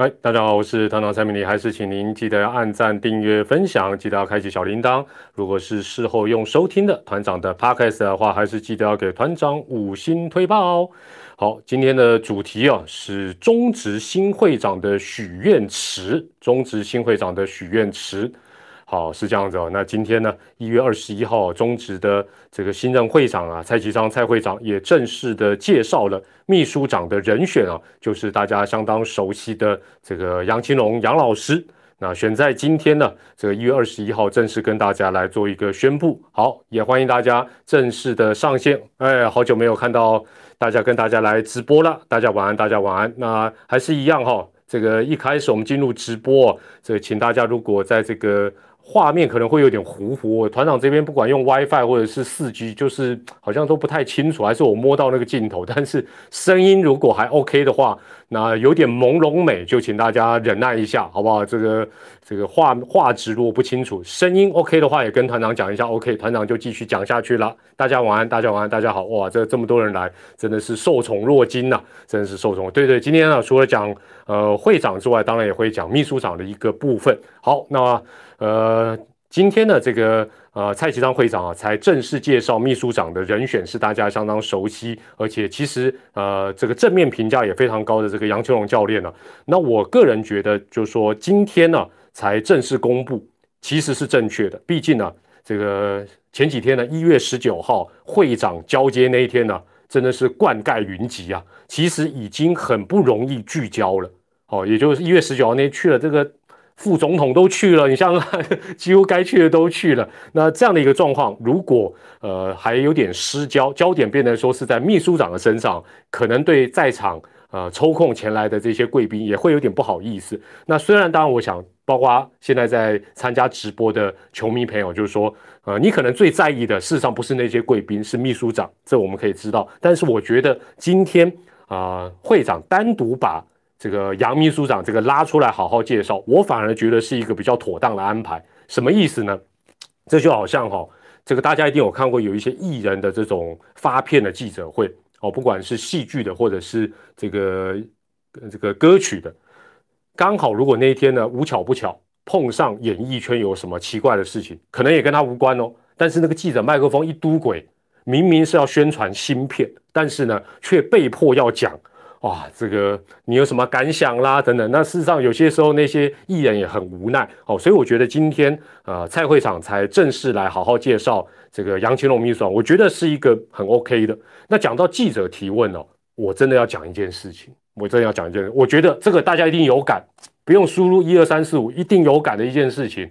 嗨，大家好，我是团长蔡明礼，还是请您记得要按赞、订阅、分享，记得要开启小铃铛。如果是事后用收听的团长的 podcast 的话，还是记得要给团长五星推爆哦。好，今天的主题啊是中职新会长的许愿池，中职新会长的许愿池。好，是这样子哦。那今天呢，一月二十一号，中职的这个新任会长啊，蔡其昌蔡会长也正式的介绍了秘书长的人选啊，就是大家相当熟悉的这个杨清龙杨老师。那选在今天呢，这个一月二十一号正式跟大家来做一个宣布。好，也欢迎大家正式的上线。哎，好久没有看到大家跟大家来直播了，大家晚安，大家晚安。那还是一样哈，这个一开始我们进入直播，这请大家如果在这个。画面可能会有点糊糊，团长这边不管用 WiFi 或者是四 G，就是好像都不太清楚，还是我摸到那个镜头。但是声音如果还 OK 的话，那有点朦胧美，就请大家忍耐一下，好不好？这个这个画画质如果不清楚，声音 OK 的话，也跟团长讲一下 OK，团长就继续讲下去了。大家晚安，大家晚安，大家好，哇，这这么多人来，真的是受宠若惊呐，真的是受宠。对对，今天呢，除了讲呃会长之外，当然也会讲秘书长的一个部分。好，那。呃，今天的这个呃蔡其昌会长啊，才正式介绍秘书长的人选是大家相当熟悉，而且其实呃这个正面评价也非常高的这个杨秋龙教练呢。那我个人觉得，就是说今天呢才正式公布，其实是正确的。毕竟呢，这个前几天呢，一月十九号会长交接那一天呢，真的是灌溉云集啊，其实已经很不容易聚焦了。哦，也就是一月十九号那天去了这个。副总统都去了，你像 几乎该去的都去了。那这样的一个状况，如果呃还有点失焦，焦点变得说是在秘书长的身上，可能对在场呃抽空前来的这些贵宾也会有点不好意思。那虽然当然，我想包括现在在参加直播的球迷朋友，就是说呃你可能最在意的，事实上不是那些贵宾，是秘书长，这我们可以知道。但是我觉得今天啊会长单独把。这个杨秘书长这个拉出来好好介绍，我反而觉得是一个比较妥当的安排。什么意思呢？这就好像哈，这个大家一定有看过有一些艺人的这种发片的记者会哦，不管是戏剧的或者是这个这个歌曲的，刚好如果那一天呢无巧不巧碰上演艺圈有什么奇怪的事情，可能也跟他无关哦。但是那个记者麦克风一嘟鬼，明明是要宣传新片，但是呢却被迫要讲。哇，这个你有什么感想啦？等等，那事实上有些时候那些艺人也很无奈哦，所以我觉得今天呃蔡会长才正式来好好介绍这个杨清龙秘书长，我觉得是一个很 OK 的。那讲到记者提问哦，我真的要讲一件事情，我真的要讲一件，我觉得这个大家一定有感，不用输入一二三四五，一定有感的一件事情，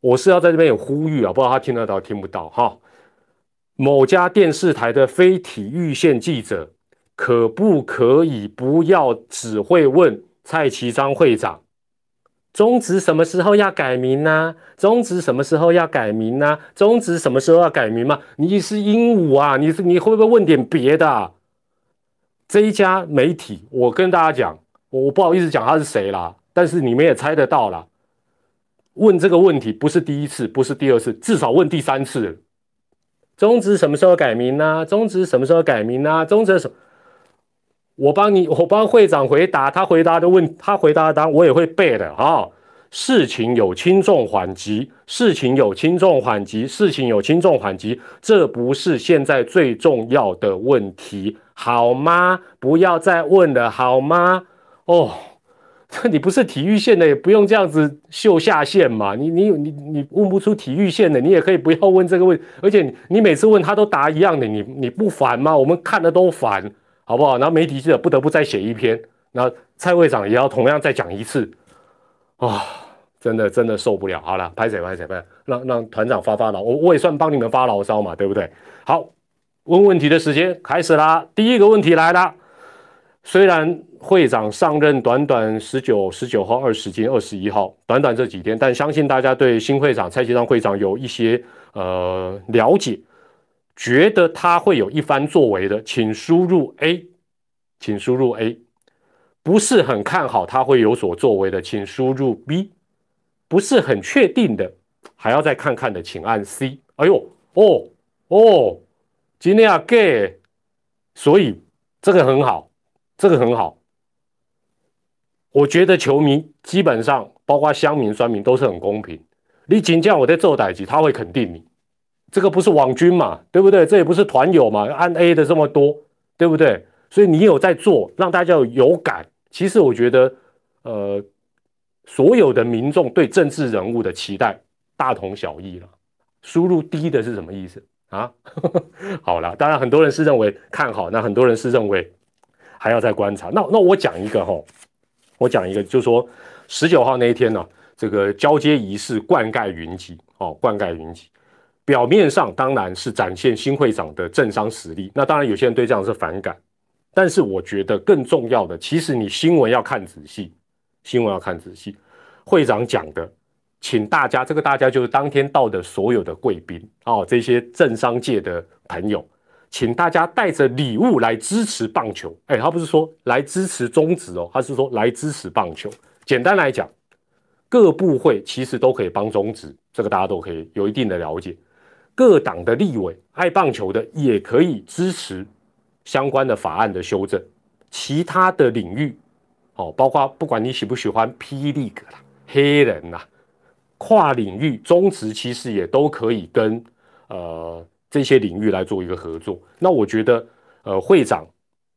我是要在这边有呼吁啊，不知道他听得到听不到哈？某家电视台的非体育线记者。可不可以不要只会问蔡其章会长，中职什么时候要改名呢？中职什么时候要改名呢？中职什么时候要改名吗？你是鹦鹉啊？你是你会不会问点别的？这一家媒体，我跟大家讲，我不好意思讲他是谁啦，但是你们也猜得到啦。问这个问题不是第一次，不是第二次，至少问第三次。中职什么时候改名呢？中职什么时候改名呢？中职什？我帮你，我帮会长回答，他回答的问，他回答的答案我也会背的啊。事情有轻重缓急，事情有轻重缓急，事情有轻重缓急，这不是现在最重要的问题，好吗？不要再问了，好吗？哦，你不是体育线的，也不用这样子秀下限嘛。你你你你问不出体育线的，你也可以不要问这个问，而且你每次问他都答一样的，你你不烦吗？我们看的都烦。好不好？然后媒体记者不得不再写一篇，那蔡会长也要同样再讲一次，啊，真的真的受不了。好了，拍谁拍谁拍，让让团长发发牢，我我也算帮你们发牢骚嘛，对不对？好，问问题的时间开始啦。第一个问题来了，虽然会长上任短短十九十九号、二十天二十一号，短短这几天，但相信大家对新会长蔡其昌会长有一些呃了解。觉得他会有一番作为的，请输入 A，请输入 A。不是很看好他会有所作为的，请输入 B。不是很确定的，还要再看看的，请按 C。哎呦，哦哦，今天要 gay，所以这个很好，这个很好。我觉得球迷基本上包括乡民、酸民都是很公平。你仅叫我在做代级，他会肯定你。这个不是网军嘛，对不对？这也不是团友嘛，按 A 的这么多，对不对？所以你有在做，让大家有感。其实我觉得，呃，所有的民众对政治人物的期待大同小异了。输入低的是什么意思啊？好了，当然很多人是认为看好，那很多人是认为还要再观察。那那我讲一个哈，我讲一个，就是说十九号那一天呢，这个交接仪式灌溉云集哦，灌溉云集。表面上当然是展现新会长的政商实力，那当然有些人对这样是反感，但是我觉得更重要的，其实你新闻要看仔细，新闻要看仔细。会长讲的，请大家，这个大家就是当天到的所有的贵宾哦，这些政商界的朋友，请大家带着礼物来支持棒球。哎，他不是说来支持中职哦，他是说来支持棒球。简单来讲，各部会其实都可以帮中职，这个大家都可以有一定的了解。各党的立委爱棒球的也可以支持相关的法案的修正，其他的领域，哦，包括不管你喜不喜欢霹雳哥啦、黑人呐，跨领域中职其实也都可以跟呃这些领域来做一个合作。那我觉得，呃，会长、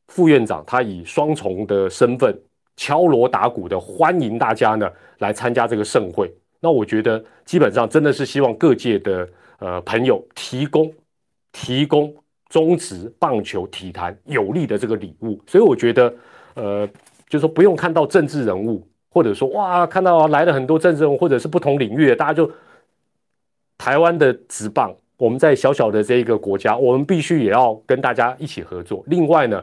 副院长他以双重的身份敲锣打鼓的欢迎大家呢来参加这个盛会。那我觉得基本上真的是希望各界的。呃，朋友提供提供中职棒球体坛有利的这个礼物，所以我觉得，呃，就是说不用看到政治人物，或者说哇，看到来了很多政治人物，或者是不同领域的，大家就台湾的职棒，我们在小小的这一个国家，我们必须也要跟大家一起合作。另外呢，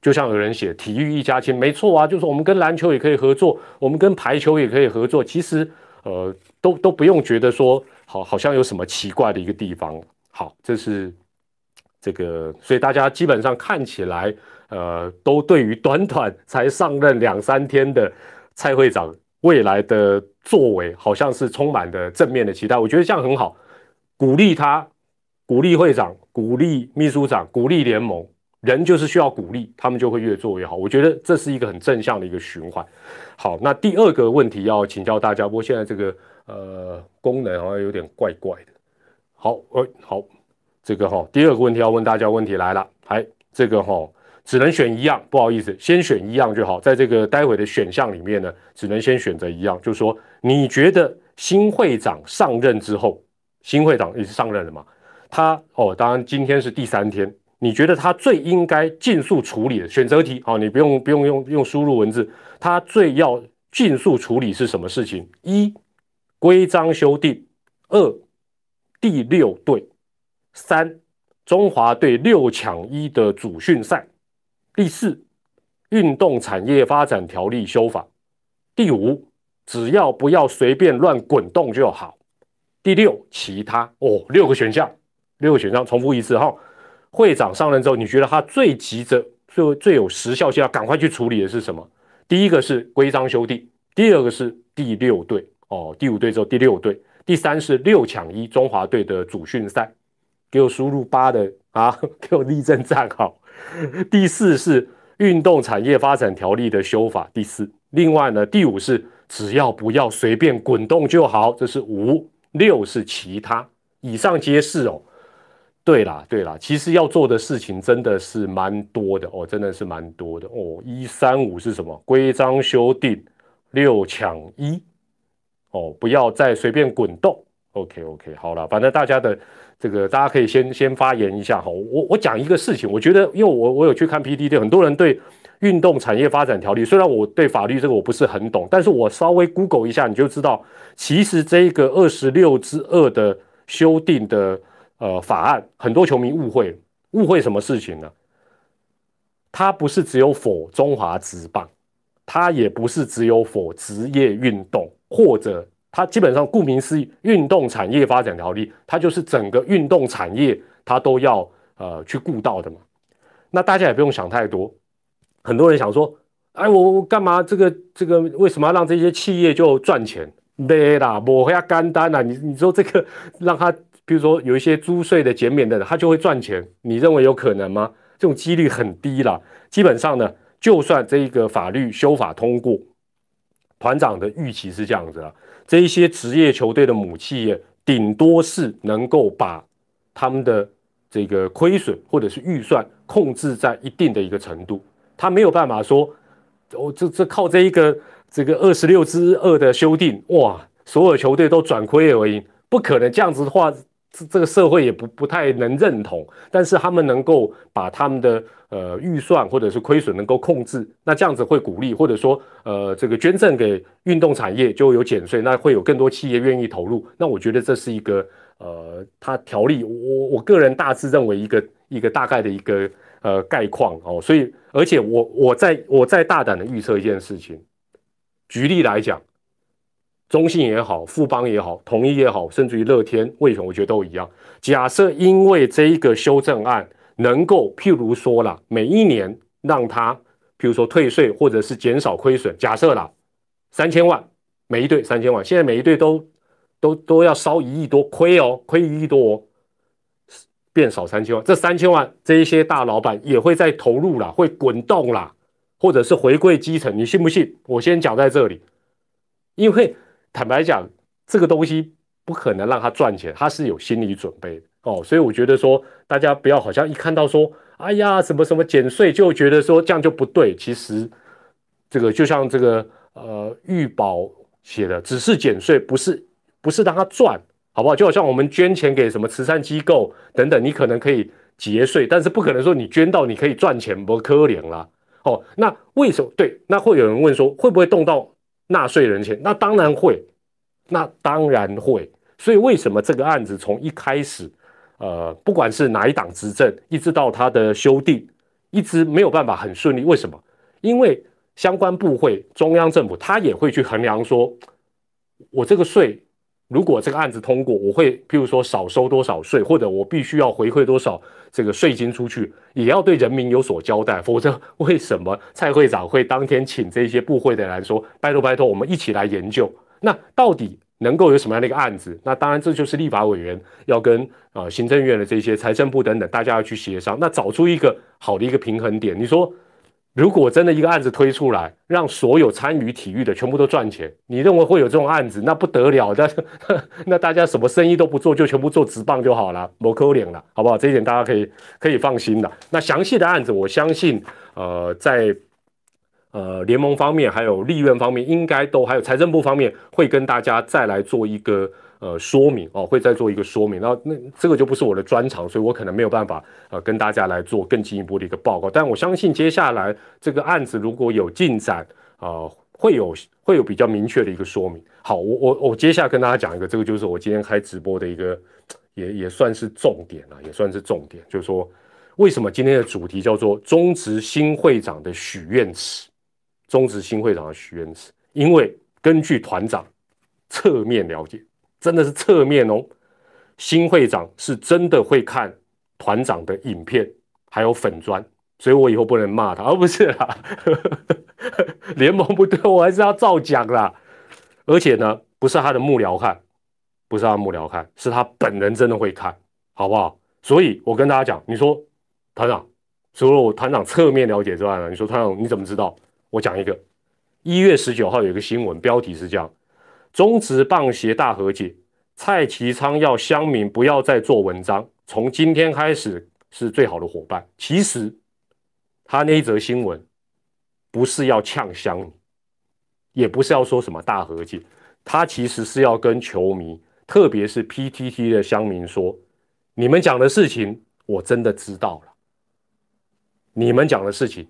就像有人写体育一家亲，没错啊，就是我们跟篮球也可以合作，我们跟排球也可以合作。其实，呃，都都不用觉得说。好，好像有什么奇怪的一个地方。好，这是这个，所以大家基本上看起来，呃，都对于短短才上任两三天的蔡会长未来的作为，好像是充满的正面的期待。我觉得这样很好，鼓励他，鼓励会长，鼓励秘书长，鼓励联盟。人就是需要鼓励，他们就会越做越好。我觉得这是一个很正向的一个循环。好，那第二个问题要请教大家，不过现在这个。呃，功能好像有点怪怪的。好，呃，好，这个哈，第二个问题要问大家，问题来了，还这个哈，只能选一样，不好意思，先选一样就好。在这个待会的选项里面呢，只能先选择一样，就是说，你觉得新会长上任之后，新会长也是上任了嘛？他哦，当然今天是第三天，你觉得他最应该尽速处理的选择题？好，你不用不用用用输入文字，他最要尽速处理是什么事情？一规章修订。二第六队。三中华队六抢一的主训赛。第四运动产业发展条例修法。第五只要不要随便乱滚动就好。第六其他。哦六个选项六个选项重复一次哈。会长上任之后你觉得他最急着最最有时效性要赶快去处理的是什么？第一个是规章修订，第二个是第六队。哦，第五队之后第六队，第三是六抢一中华队的主训赛，给我输入八的啊，给我立正站好。第四是运动产业发展条例的修法，第四。另外呢，第五是只要不要随便滚动就好，这是五。六是其他，以上皆是哦。对啦，对啦，其实要做的事情真的是蛮多的哦，真的是蛮多的哦。一三五是什么？规章修订，六抢一。哦，不要再随便滚动。OK OK，好了，反正大家的这个大家可以先先发言一下哈。我我讲一个事情，我觉得因为我我有去看 PDD，很多人对运动产业发展条例，虽然我对法律这个我不是很懂，但是我稍微 Google 一下，你就知道，其实这个二十六之二的修订的呃法案，很多球迷误会误会什么事情呢？它不是只有否中华职棒，它也不是只有否职业运动。或者它基本上顾名思义，运动产业发展条例，它就是整个运动产业它都要呃去顾到的嘛。那大家也不用想太多，很多人想说，哎，我我干嘛这个这个为什么要让这些企业就赚钱？没啦，我要干单啊！你你说这个让他，比如说有一些租税的减免的，他就会赚钱？你认为有可能吗？这种几率很低啦。基本上呢，就算这一个法律修法通过。团长的预期是这样子啊，这一些职业球队的母企业顶多是能够把他们的这个亏损或者是预算控制在一定的一个程度，他没有办法说，哦，这这靠这一个这个二十六之二的修订，哇，所有球队都转亏为盈，不可能这样子的话。这这个社会也不不太能认同，但是他们能够把他们的呃预算或者是亏损能够控制，那这样子会鼓励，或者说呃这个捐赠给运动产业就有减税，那会有更多企业愿意投入。那我觉得这是一个呃，它条例我我个人大致认为一个一个大概的一个呃概况哦。所以而且我我在我在大胆的预测一件事情，举例来讲。中信也好，富邦也好，统一也好，甚至于乐天、魏权，我觉得都一样。假设因为这一个修正案能够，譬如说了，每一年让他，譬如说退税或者是减少亏损，假设了三千万，每一队三千万，现在每一队都都都要烧一亿多亏哦，亏一亿多哦，变少三千万，这三千万这一些大老板也会再投入啦，会滚动啦，或者是回归基层，你信不信？我先讲在这里，因为。坦白讲，这个东西不可能让他赚钱，他是有心理准备的哦。所以我觉得说，大家不要好像一看到说，哎呀，什么什么减税，就觉得说这样就不对。其实这个就像这个呃预保写的，只是减税，不是不是让他赚，好不好？就好像我们捐钱给什么慈善机构等等，你可能可以节税，但是不可能说你捐到你可以赚钱，不可怜啦。哦。那为什么对？那会有人问说，会不会动到？纳税人钱，那当然会，那当然会。所以为什么这个案子从一开始，呃，不管是哪一党执政，一直到他的修订，一直没有办法很顺利？为什么？因为相关部会、中央政府，他也会去衡量说，我这个税。如果这个案子通过，我会譬如说少收多少税，或者我必须要回馈多少这个税金出去，也要对人民有所交代。否则，为什么蔡会长会当天请这些部会的人说：“拜托拜托，我们一起来研究，那到底能够有什么样的一个案子？”那当然，这就是立法委员要跟啊行政院的这些财政部等等，大家要去协商，那找出一个好的一个平衡点。你说？如果真的一个案子推出来，让所有参与体育的全部都赚钱，你认为会有这种案子？那不得了的，那大家什么生意都不做，就全部做直棒就好了，摩扣脸了，好不好？这一点大家可以可以放心的。那详细的案子，我相信，呃，在呃联盟方面，还有利润方面，应该都还有财政部方面，会跟大家再来做一个。呃，说明哦，会再做一个说明，那那这个就不是我的专长，所以我可能没有办法呃跟大家来做更进一步的一个报告。但我相信接下来这个案子如果有进展啊，会有会有比较明确的一个说明。好，我我我接下来跟大家讲一个，这个就是我今天开直播的一个也也算是重点啊，也算是重点，就是说为什么今天的主题叫做中职新会长的许愿池？中职新会长的许愿池，因为根据团长侧面了解。真的是侧面哦，新会长是真的会看团长的影片，还有粉砖，所以我以后不能骂他，而不是啦。联盟不对，我还是要照讲啦。而且呢，不是他的幕僚看，不是他幕僚看，是他本人真的会看，好不好？所以我跟大家讲，你说团长，除了我团长侧面了解之外呢，你说团长你怎么知道？我讲一个，一月十九号有一个新闻，标题是这样。中职棒协大和解，蔡其昌要乡民不要再做文章，从今天开始是最好的伙伴。其实他那一则新闻不是要呛乡民，也不是要说什么大和解，他其实是要跟球迷，特别是 PTT 的乡民说：你们讲的事情我真的知道了，你们讲的事情，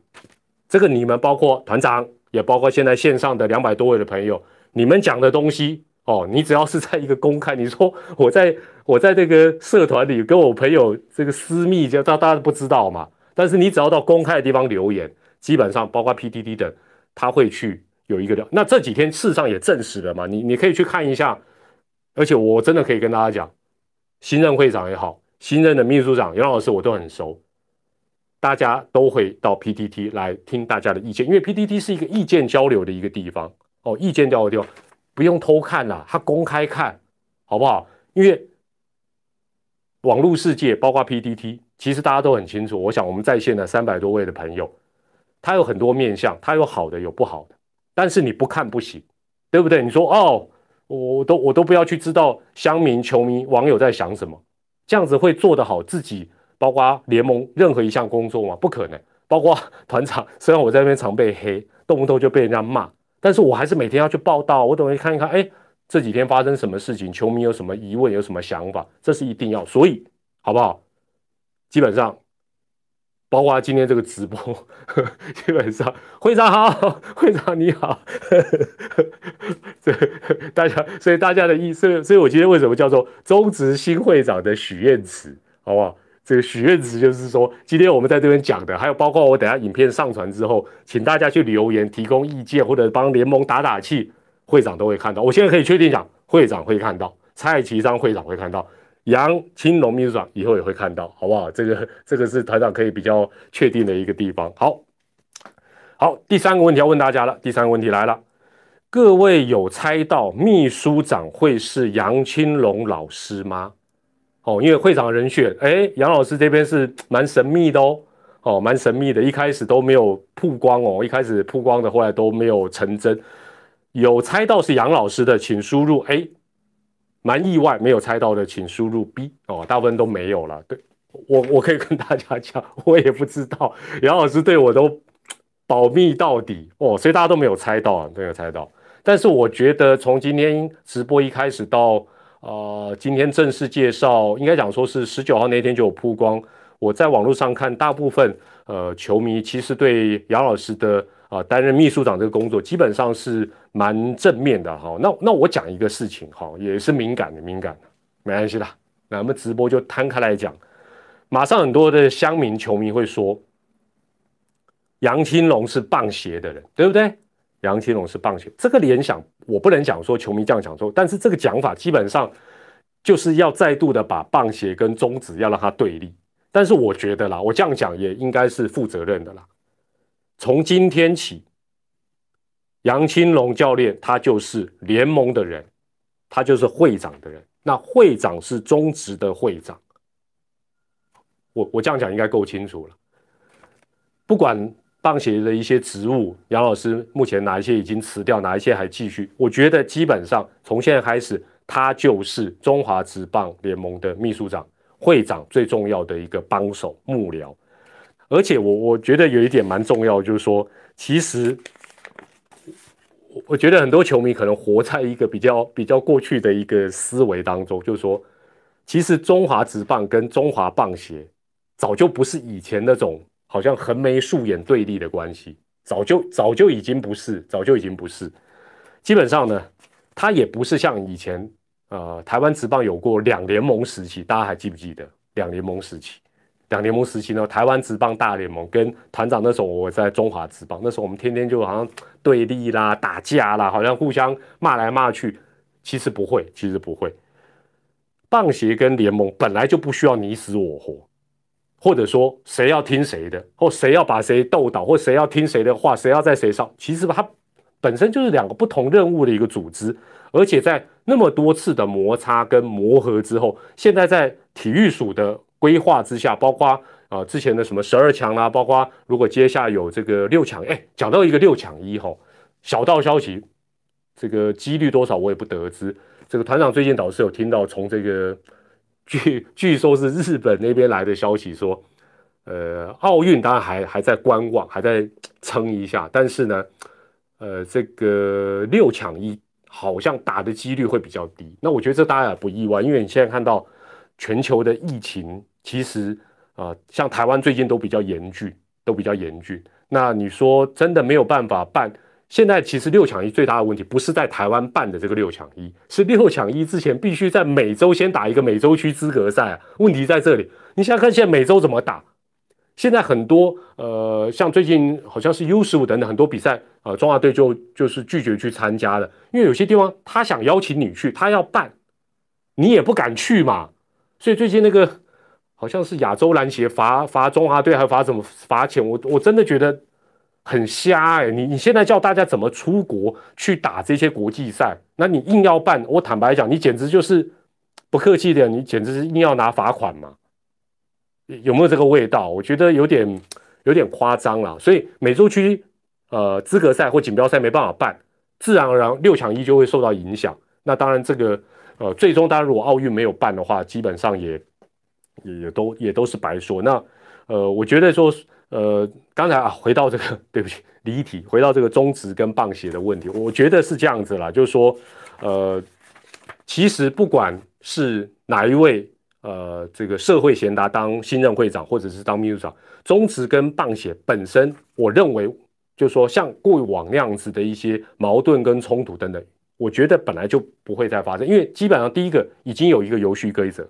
这个你们包括团长，也包括现在线上的两百多位的朋友。你们讲的东西哦，你只要是在一个公开，你说 我在我在这个社团里跟我朋友这个私密，就大大家不知道嘛。但是你只要到公开的地方留言，基本上包括 PDD 的，他会去有一个的。那这几天事实上也证实了嘛，你你可以去看一下。而且我真的可以跟大家讲，新任会长也好，新任的秘书长杨老师我都很熟，大家都会到 PDT 来听大家的意见，因为 PDT 是一个意见交流的一个地方。哦，意见掉的地方不用偷看啦，他公开看，好不好？因为网络世界包括 PDT，其实大家都很清楚。我想我们在线的三百多位的朋友，他有很多面相，他有好的有不好的，但是你不看不行，对不对？你说哦，我都我都不要去知道乡民、球迷、网友在想什么，这样子会做得好自己，包括联盟任何一项工作吗？不可能。包括 团长，虽然我在那边常被黑，动不动就被人家骂，但是我还是每天要去报道，我等于看一看，哎，这几天发生什么事情，球迷有什么疑问，有什么想法，这是一定要。所以，好不好？基本上。包括今天这个直播，基本上会长好，会长你好，这大家，所以大家的意思，所以我今天为什么叫做中职新会长的许愿词，好不好？这个许愿词就是说，今天我们在这边讲的，还有包括我等下影片上传之后，请大家去留言提供意见，或者帮联盟打打气，会长都会看到。我现在可以确定讲，会长会看到，蔡其章会长会看到。杨青龙秘书长以后也会看到，好不好？这个这个是团长可以比较确定的一个地方。好，好，第三个问题要问大家了。第三个问题来了，各位有猜到秘书长会是杨青龙老师吗？哦，因为会长人选，哎，杨老师这边是蛮神秘的哦，哦，蛮神秘的，一开始都没有曝光哦，一开始曝光的，后来都没有成真。有猜到是杨老师的，请输入 A。蛮意外，没有猜到的，请输入 B 哦，大部分都没有了。对我，我可以跟大家讲，我也不知道，杨老师对我都保密到底哦，所以大家都没有猜到啊，没有猜到。但是我觉得从今天直播一开始到呃今天正式介绍，应该讲说是十九号那天就有曝光。我在网络上看，大部分呃球迷其实对杨老师的。啊，担任秘书长这个工作基本上是蛮正面的哈。那那我讲一个事情哈，也是敏感的，敏感的，没关系啦。那我们直播就摊开来讲，马上很多的乡民球迷会说，杨青龙是棒鞋的人，对不对？杨青龙是棒鞋，这个联想我不能讲说球迷这样讲说，但是这个讲法基本上就是要再度的把棒鞋跟中指要让它对立。但是我觉得啦，我这样讲也应该是负责任的啦。从今天起，杨青龙教练他就是联盟的人，他就是会长的人。那会长是中职的会长，我我这样讲应该够清楚了。不管棒协的一些职务，杨老师目前哪一些已经辞掉，哪一些还继续？我觉得基本上从现在开始，他就是中华职棒联盟的秘书长、会长最重要的一个帮手幕僚。而且我我觉得有一点蛮重要，就是说，其实我我觉得很多球迷可能活在一个比较比较过去的一个思维当中，就是说，其实中华职棒跟中华棒协早就不是以前那种好像横眉竖眼对立的关系，早就早就已经不是，早就已经不是。基本上呢，它也不是像以前呃台湾职棒有过两联盟时期，大家还记不记得两联盟时期？两联盟时期呢，台湾职棒大联盟跟团长那时候我在中华职棒，那时候我们天天就好像对立啦、打架啦，好像互相骂来骂去。其实不会，其实不会。棒协跟联盟本来就不需要你死我活，或者说谁要听谁的，或谁要把谁斗倒，或谁要听谁的话，谁要在谁上。其实它本身就是两个不同任务的一个组织，而且在那么多次的摩擦跟磨合之后，现在在体育署的。规划之下，包括啊之前的什么十二强啦，包括如果接下有这个六强，哎，讲到一个六强一吼，小道消息，这个几率多少我也不得知。这个团长最近倒是有听到从这个据 据说是日本那边来的消息说，呃，奥运当然还还在观望，还在撑一下，但是呢，呃，这个六强一好像打的几率会比较低。那我觉得这大家也不意外，因为你现在看到全球的疫情。其实啊，像台湾最近都比较严峻，都比较严峻。那你说真的没有办法办？现在其实六强一最大的问题不是在台湾办的这个六强一，是六强一之前必须在美洲先打一个美洲区资格赛啊。问题在这里，你想想看，现在美洲怎么打？现在很多呃，像最近好像是 U 十五等等很多比赛啊，中华队就就是拒绝去参加的，因为有些地方他想邀请你去，他要办，你也不敢去嘛。所以最近那个。好像是亚洲篮协罚罚中华队，还罚什么罚钱？我我真的觉得很瞎哎！你你现在叫大家怎么出国去打这些国际赛？那你硬要办，我坦白讲，你简直就是不客气的，你简直是硬要拿罚款嘛？有没有这个味道？我觉得有点有点夸张了。所以美洲区呃资格赛或锦标赛没办法办，自然而然六强一就会受到影响。那当然这个呃，最终当然如果奥运没有办的话，基本上也也也都也都是白说。那呃，我觉得说呃，刚才啊回到这个 对不起离题，回到这个中职跟棒协的问题，我觉得是这样子啦，就是说呃，其实不管是哪一位。呃，这个社会贤达当新任会长，或者是当秘书长，中职跟棒协本身，我认为就是说，像过往那样子的一些矛盾跟冲突等等，我觉得本来就不会再发生，因为基本上第一个已经有一个游戏规则，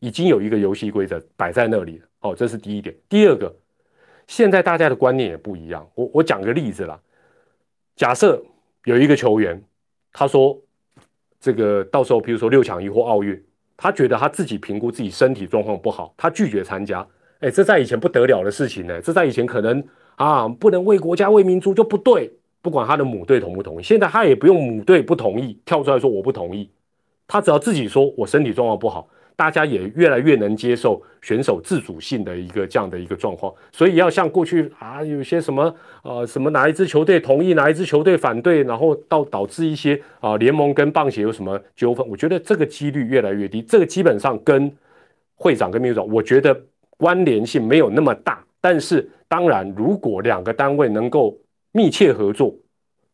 已经有一个游戏规则摆在那里了。哦，这是第一点。第二个，现在大家的观念也不一样。我我讲个例子啦，假设有一个球员，他说这个到时候，比如说六强一或奥运。他觉得他自己评估自己身体状况不好，他拒绝参加。哎，这在以前不得了的事情呢。这在以前可能啊，不能为国家为民族就不对。不管他的母队同不同意，现在他也不用母队不同意跳出来说我不同意，他只要自己说我身体状况不好。大家也越来越能接受选手自主性的一个这样的一个状况，所以要像过去啊，有些什么呃什么哪一支球队同意，哪一支球队反对，然后到导致一些啊联盟跟棒协有什么纠纷，我觉得这个几率越来越低。这个基本上跟会长跟秘书长，我觉得关联性没有那么大。但是当然，如果两个单位能够密切合作、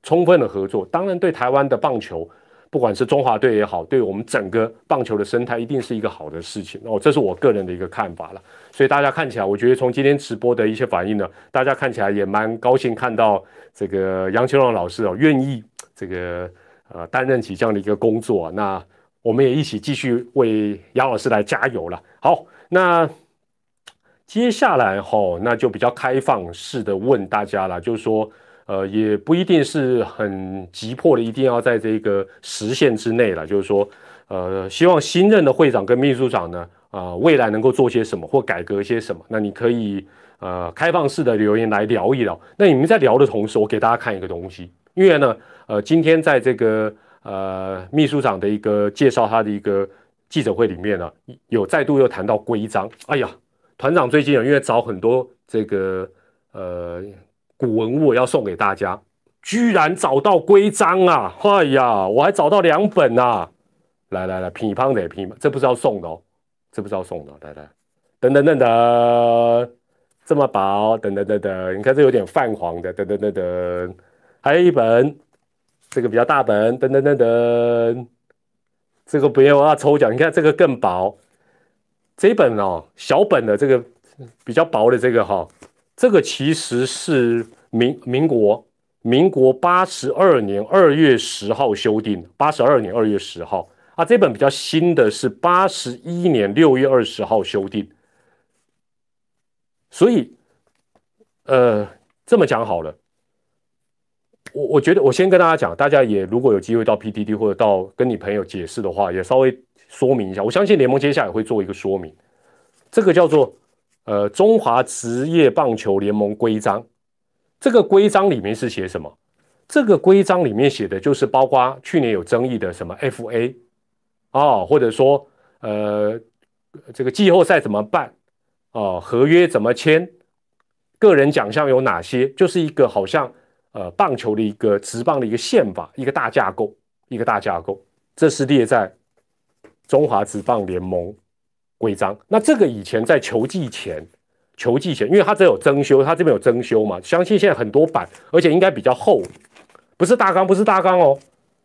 充分的合作，当然对台湾的棒球。不管是中华队也好，对我们整个棒球的生态，一定是一个好的事情哦。这是我个人的一个看法了。所以大家看起来，我觉得从今天直播的一些反应呢，大家看起来也蛮高兴，看到这个杨秋荣老师哦，愿意这个呃担任起这样的一个工作。那我们也一起继续为杨老师来加油了。好，那接下来哈，那就比较开放式的问大家了，就是说。呃，也不一定是很急迫的，一定要在这个时限之内了。就是说，呃，希望新任的会长跟秘书长呢，啊，未来能够做些什么或改革些什么。那你可以呃开放式的留言来聊一聊。那你们在聊的同时，我给大家看一个东西，因为呢，呃，今天在这个呃秘书长的一个介绍他的一个记者会里面呢，有再度又谈到规章。哎呀，团长最近啊，因为找很多这个呃。古文物要送给大家，居然找到规章啊！哎呀，我还找到两本啊！来来来，乒乓的乒乓，这不是要送的哦，这不是要送的，来来，等等等等，这么薄，等等等等，你看这有点泛黄的，等等等等，还有一本，这个比较大本，等等等等，这个不用要抽奖，你看这个更薄，这本哦，小本的这个比较薄的这个哈。这个其实是民民国民国八十二年二月十号修订，八十二年二月十号啊，这本比较新的是八十一年六月二十号修订，所以呃这么讲好了，我我觉得我先跟大家讲，大家也如果有机会到 PTT 或者到跟你朋友解释的话，也稍微说明一下，我相信联盟接下来会做一个说明，这个叫做。呃，中华职业棒球联盟规章，这个规章里面是写什么？这个规章里面写的就是包括去年有争议的什么 FA 啊，或者说呃，这个季后赛怎么办啊？合约怎么签？个人奖项有哪些？就是一个好像呃棒球的一个职棒的一个宪法，一个大架构，一个大架构。这是列在中华职棒联盟。规章，那这个以前在球季前，球季前，因为它只有增修，它这边有增修嘛，相信现在很多版，而且应该比较厚，不是大纲，不是大纲哦，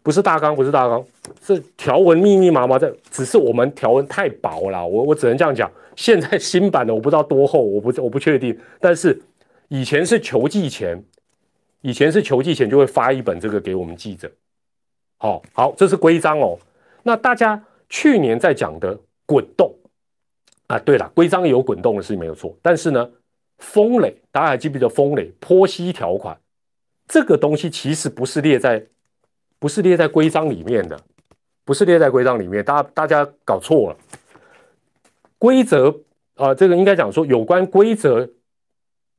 不是大纲，不是大纲，是条文密密麻麻的，只是我们条文太薄了，我我只能这样讲。现在新版的我不知道多厚，我不我不确定，但是以前是球季前，以前是球季前就会发一本这个给我们记者。好好，这是规章哦。那大家去年在讲的滚动。啊，对了，规章有滚动的事情没有错，但是呢，风垒大家还记不记得风垒坡息条款这个东西其实不是列在不是列在规章里面的，不是列在规章里面，大家大家搞错了。规则啊，这个应该讲说有关规则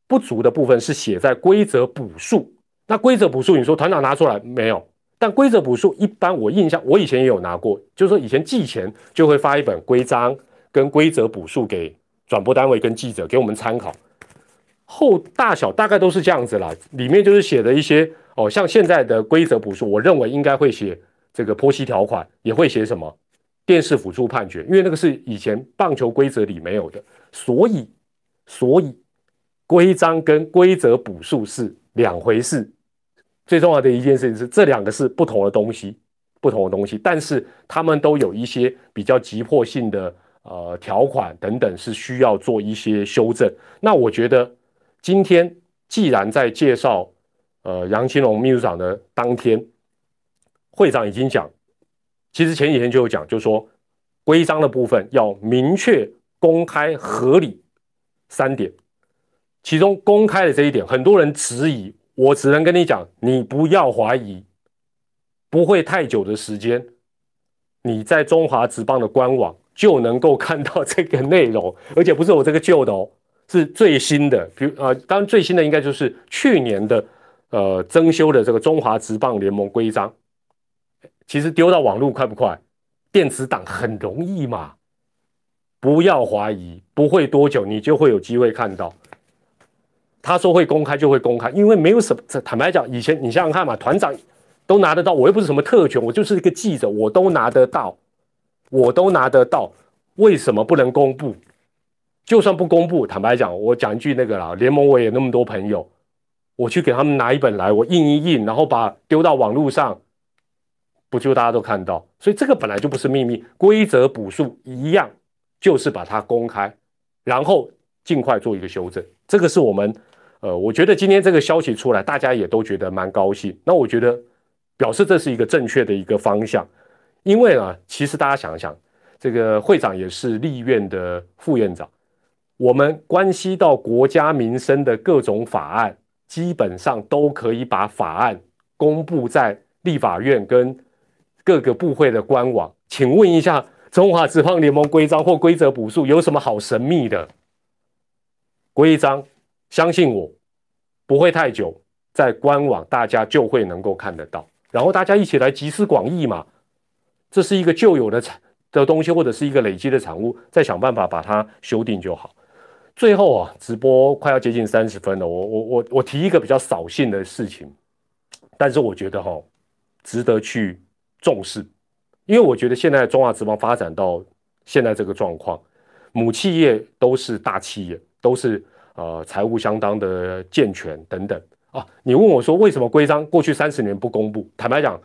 不足的部分是写在规则补数。那规则补数，你说团长拿出来没有？但规则补数一般我印象我以前也有拿过，就是说以前寄钱就会发一本规章。跟规则补述给转播单位跟记者给我们参考。后大小大概都是这样子啦，里面就是写的一些哦，像现在的规则补数，我认为应该会写这个剖析条款，也会写什么电视辅助判决，因为那个是以前棒球规则里没有的，所以所以规章跟规则补数是两回事。最重要的一件事情是，这两个是不同的东西，不同的东西，但是他们都有一些比较急迫性的呃条款等等，是需要做一些修正。那我觉得。今天既然在介绍呃杨清龙秘书长的当天，会长已经讲，其实前几天就有讲，就说规章的部分要明确、公开、合理三点，其中公开的这一点，很多人质疑，我只能跟你讲，你不要怀疑，不会太久的时间，你在中华职棒的官网就能够看到这个内容，而且不是我这个旧的哦。是最新的，比如啊，当然最新的应该就是去年的，呃，增修的这个中华职棒联盟规章。其实丢到网络快不快？电子档很容易嘛，不要怀疑，不会多久你就会有机会看到。他说会公开就会公开，因为没有什么。坦白讲，以前你想想看嘛，团长都拿得到，我又不是什么特权，我就是一个记者，我都拿得到，我都拿得到，为什么不能公布？就算不公布，坦白讲，我讲一句那个啦，联盟我也那么多朋友，我去给他们拿一本来，我印一印，然后把丢到网络上，不就大家都看到？所以这个本来就不是秘密，规则补数一样，就是把它公开，然后尽快做一个修正。这个是我们，呃，我觉得今天这个消息出来，大家也都觉得蛮高兴。那我觉得表示这是一个正确的一个方向，因为啊，其实大家想一想，这个会长也是立院的副院长。我们关系到国家民生的各种法案，基本上都可以把法案公布在立法院跟各个部会的官网。请问一下，中华职棒联盟规章或规则补数有什么好神秘的？规章，相信我，不会太久，在官网大家就会能够看得到。然后大家一起来集思广益嘛，这是一个旧有的产的东西，或者是一个累积的产物，再想办法把它修订就好。最后啊，直播快要接近三十分了，我我我我提一个比较扫兴的事情，但是我觉得哈，值得去重视，因为我觉得现在中华职棒发展到现在这个状况，母企业都是大企业，都是呃财务相当的健全等等啊。你问我说为什么规章过去三十年不公布？坦白讲，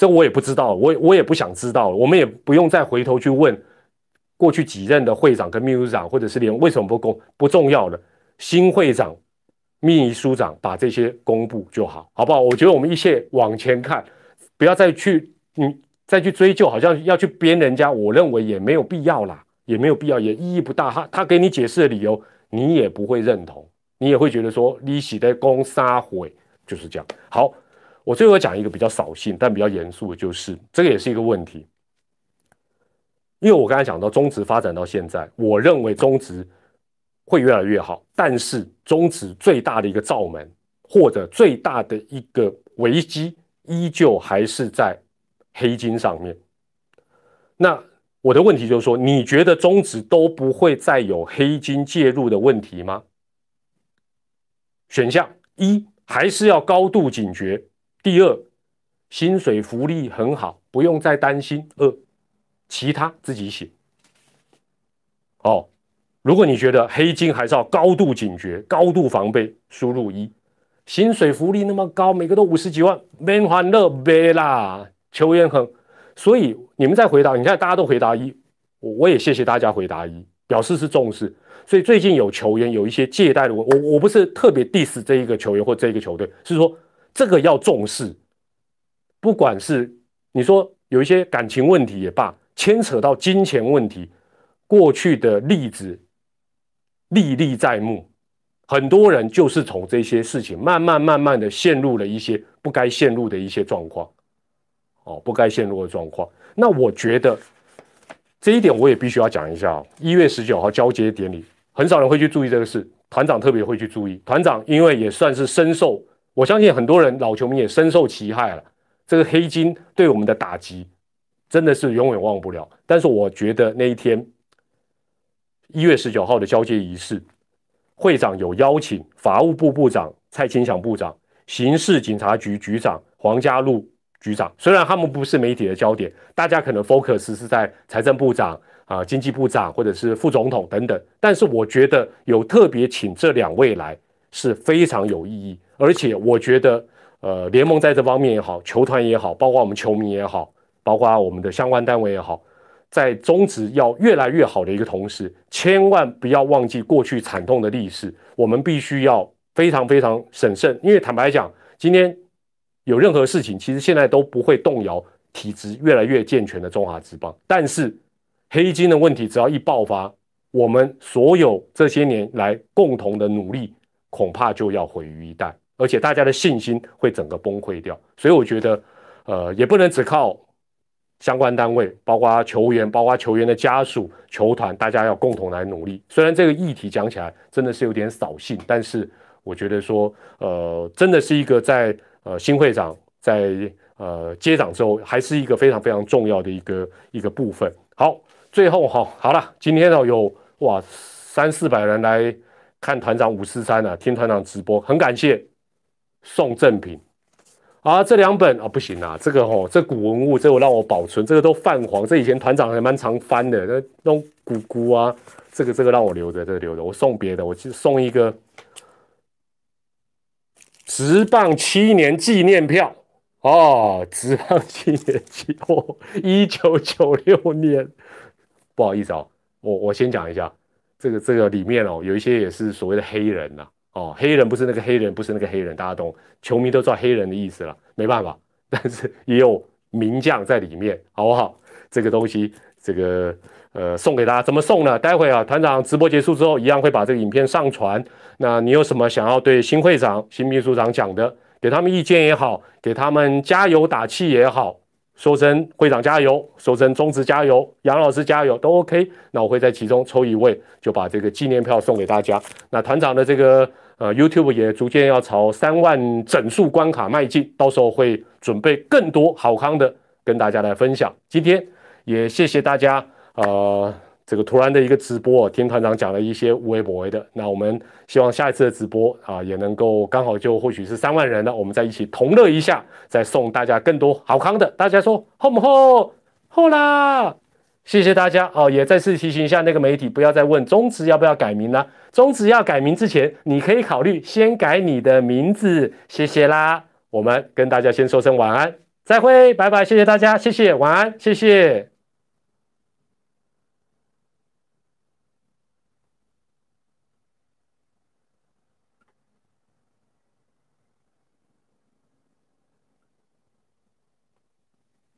这我也不知道，我我也不想知道，我们也不用再回头去问。过去几任的会长跟秘书长，或者是连为什么不公不重要的新会长、秘书长把这些公布就好，好不好？我觉得我们一切往前看，不要再去你再去追究，好像要去编人家，我认为也没有必要啦，也没有必要，也意义不大。他他给你解释的理由，你也不会认同，你也会觉得说利息的公杀毁就是这样。好，我最后讲一个比较扫兴但比较严肃的，就是这个也是一个问题。因为我刚才讲到中职发展到现在，我认为中职会越来越好，但是中职最大的一个罩门或者最大的一个危机，依旧还是在黑金上面。那我的问题就是说，你觉得中职都不会再有黑金介入的问题吗？选项一还是要高度警觉，第二薪水福利很好，不用再担心。二其他自己写。哦，如果你觉得黑金还是要高度警觉、高度防备，输入一。薪水福利那么高，每个都五十几万，没欢乐没啦，球员很。所以你们在回答，你看大家都回答一，我我也谢谢大家回答一，表示是重视。所以最近有球员有一些借贷的，我我不是特别 diss 这一个球员或这一个球队，是说这个要重视。不管是你说有一些感情问题也罢。牵扯到金钱问题，过去的例子历历在目，很多人就是从这些事情慢慢慢慢的陷入了一些不该陷入的一些状况，哦，不该陷入的状况。那我觉得这一点我也必须要讲一下。一月十九号交接典礼，很少人会去注意这个事，团长特别会去注意。团长因为也算是深受，我相信很多人老球迷也深受其害了。这个黑金对我们的打击。真的是永远忘不了，但是我觉得那一天一月十九号的交接仪式，会长有邀请法务部部长蔡清祥部长、刑事警察局局长黄家禄局长，虽然他们不是媒体的焦点，大家可能 focus 是在财政部长啊、经济部长或者是副总统等等，但是我觉得有特别请这两位来是非常有意义，而且我觉得呃联盟在这方面也好，球团也好，包括我们球迷也好，包括我们的相关单位也好。在宗旨要越来越好的一个同时，千万不要忘记过去惨痛的历史。我们必须要非常非常审慎，因为坦白讲，今天有任何事情，其实现在都不会动摇体质越来越健全的中华职棒。但是黑金的问题只要一爆发，我们所有这些年来共同的努力，恐怕就要毁于一旦，而且大家的信心会整个崩溃掉。所以我觉得，呃，也不能只靠。相关单位，包括球员，包括球员的家属、球团，大家要共同来努力。虽然这个议题讲起来真的是有点扫兴，但是我觉得说，呃，真的是一个在呃新会长在呃接掌之后，还是一个非常非常重要的一个一个部分。好，最后哈，好了，今天呢有哇三四百人来看团长五四三啊，听团长直播，很感谢送赠品。啊，这两本啊不行啊，这个吼，这古文物，这我让我保存，这个都泛黄，这以前团长还蛮常翻的，那那种古古啊，这个这个让我留着，这个留着，我送别的，我就送一个直棒七年纪念票哦，直棒七年纪哦，一九九六年，不好意思哦，我我先讲一下，这个这个里面哦，有一些也是所谓的黑人呐。哦，黑人不是那个黑人，不是那个黑人，大家懂，球迷都知道黑人的意思了，没办法，但是也有名将在里面，好不好？这个东西，这个呃，送给大家，怎么送呢？待会啊，团长直播结束之后，一样会把这个影片上传。那你有什么想要对新会长、新秘书长讲的，给他们意见也好，给他们加油打气也好。说声会长加油，说声中职加油，杨老师加油都 OK。那我会在其中抽一位，就把这个纪念票送给大家。那团长的这个呃 YouTube 也逐渐要朝三万整数关卡迈进，到时候会准备更多好康的跟大家来分享。今天也谢谢大家，呃。这个突然的一个直播，听团长讲了一些微不微的，那我们希望下一次的直播啊，也能够刚好就或许是三万人了，我们再一起同乐一下，再送大家更多好康的。大家说厚不厚？厚啦！谢谢大家哦，也再次提醒一下那个媒体，不要再问中职要不要改名了。中职要改名之前，你可以考虑先改你的名字。谢谢啦，我们跟大家先说声晚安，再会，拜拜，谢谢大家，谢谢，晚安，谢谢。